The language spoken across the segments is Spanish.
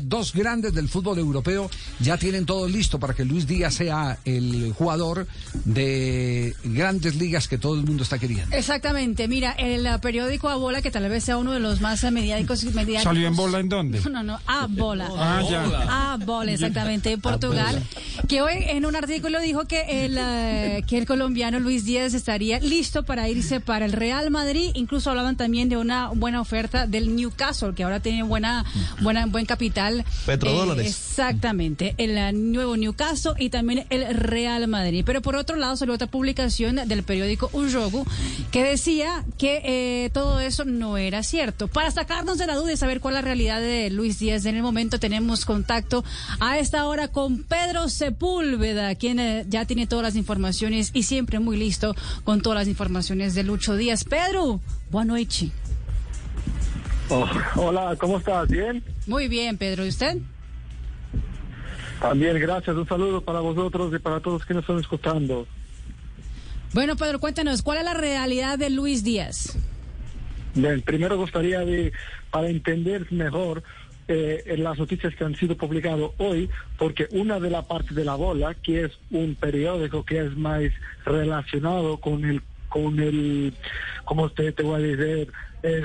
Dos grandes del fútbol europeo ya tienen todo listo para que Luis Díaz sea el jugador de grandes ligas que todo el mundo está queriendo. Exactamente, mira, el periódico A Bola, que tal vez sea uno de los más uh, mediáticos, mediáticos. ¿Salió en bola en dónde? No, no, A Bola. Ah, ya. A Bola, exactamente, en Portugal. Que hoy en un artículo dijo que el, uh, que el colombiano Luis Díaz estaría listo para irse para el Real Madrid. Incluso hablaban también de una buena oferta del Newcastle, que ahora tiene buena, buena, buen capital. Petrodólares. Eh, exactamente, el uh, nuevo Newcastle y también el Real Madrid. Pero por otro lado salió otra publicación del periódico Un Jogo que decía que eh, todo eso no era cierto. Para sacarnos de la duda y saber cuál es la realidad de Luis Díaz en el momento, tenemos contacto a esta hora con Pedro Sepúlveda, quien eh, ya tiene todas las informaciones y siempre muy listo con todas las informaciones de Lucho Díaz. Pedro, buenas noches. Oh, hola, ¿cómo estás? ¿Bien? Muy bien, Pedro. ¿Y usted? También, gracias. Un saludo para vosotros y para todos que nos están escuchando. Bueno, Pedro, cuéntanos, ¿cuál es la realidad de Luis Díaz? Bien, primero gustaría, de, para entender mejor eh, en las noticias que han sido publicadas hoy, porque una de las partes de la bola, que es un periódico que es más relacionado con el, con el, ¿cómo usted te voy a decir? Es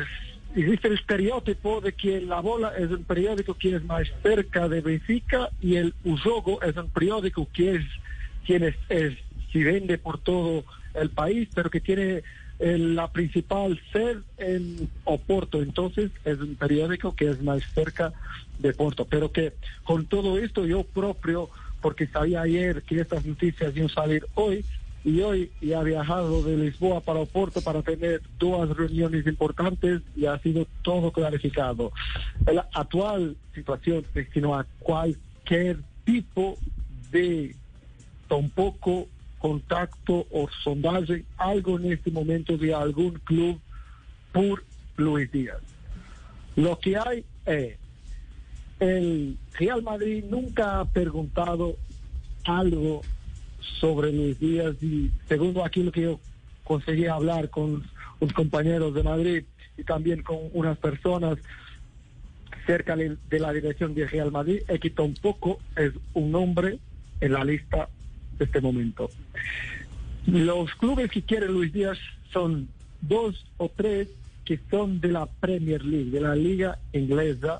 existe el estereotipo de que La Bola es un periódico que es más cerca de Benfica y el Usogo es un periódico que es quien es, es se vende por todo el país, pero que tiene eh, la principal sede en Oporto. Entonces es un periódico que es más cerca de Porto. Pero que con todo esto yo propio, porque sabía ayer que estas noticias iban a salir hoy, y hoy ya ha viajado de Lisboa para Oporto para tener dos reuniones importantes y ha sido todo clarificado. La actual situación sino a cualquier tipo de tampoco contacto o sondaje, algo en este momento de algún club por Luis Díaz. Lo que hay es, el Real Madrid nunca ha preguntado algo sobre Luis Díaz y segundo aquí lo que yo conseguí hablar con unos compañeros de Madrid y también con unas personas cerca de la dirección de Real Madrid, que tampoco es un nombre en la lista de este momento. Los clubes que quiere Luis Díaz son dos o tres que son de la Premier League, de la liga inglesa.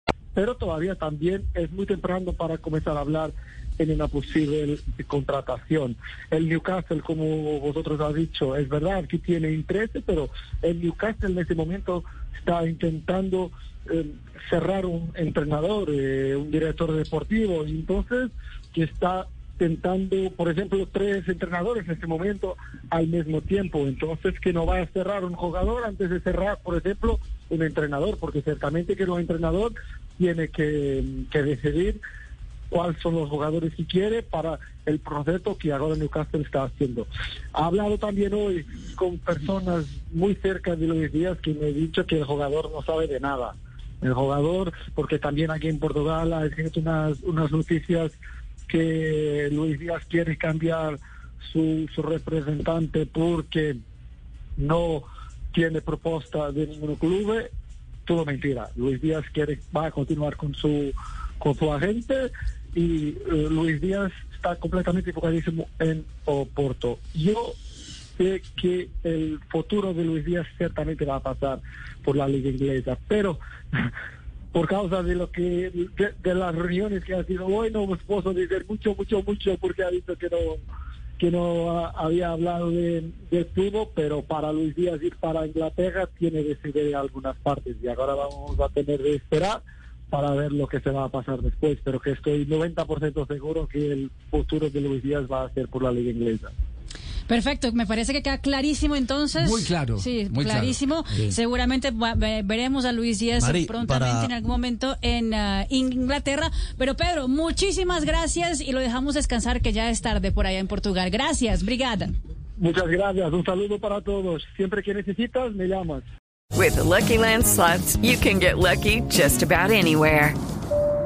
Pero todavía también es muy temprano para comenzar a hablar en una posible contratación. El Newcastle, como vosotros habéis dicho, es verdad que tiene interés, pero el Newcastle en este momento está intentando eh, cerrar un entrenador, eh, un director deportivo, y entonces que está intentando, por ejemplo, tres entrenadores en este momento al mismo tiempo. Entonces, que no va a cerrar un jugador antes de cerrar, por ejemplo, un entrenador, porque ciertamente que un entrenador tiene que, decidir cuáles son los jugadores que quiere para el proceso que ahora Newcastle está haciendo. Ha hablado también hoy con personas muy cerca de Luis Díaz que me han dicho que el jugador no sabe de nada. El jugador, porque también aquí en Portugal hay unas, unas noticias que Luis Díaz quiere cambiar su, su representante porque no tiene propuesta de ningún club. Todo mentira. Luis Díaz quiere va a continuar con su con su agente y eh, Luis Díaz está completamente enfocadísimo en Oporto. Yo sé que el futuro de Luis Díaz ciertamente va a pasar por la liga inglesa, pero por causa de lo que de, las reuniones que ha sido hoy no puedo decir mucho mucho mucho porque ha visto que no que no había hablado de, de pero para Luis Díaz ir para Inglaterra tiene que ceder algunas partes. Y ahora vamos a tener que esperar para ver lo que se va a pasar después. Pero que estoy 90% seguro que el futuro de Luis Díaz va a ser por la liga inglesa Perfecto, me parece que queda clarísimo entonces. Muy claro. Sí, muy claro. clarísimo. Sí. Seguramente veremos a Luis Díaz Mari, prontamente para- en algún momento en ah, Inglaterra. Pero Pedro, muchísimas gracias y lo dejamos descansar que ya es tarde por allá en Portugal. Gracias, brigada. muchas gracias un saludo para todos siempre que necesitas me llamas With the Lucky Land slots, you can get lucky just about anywhere.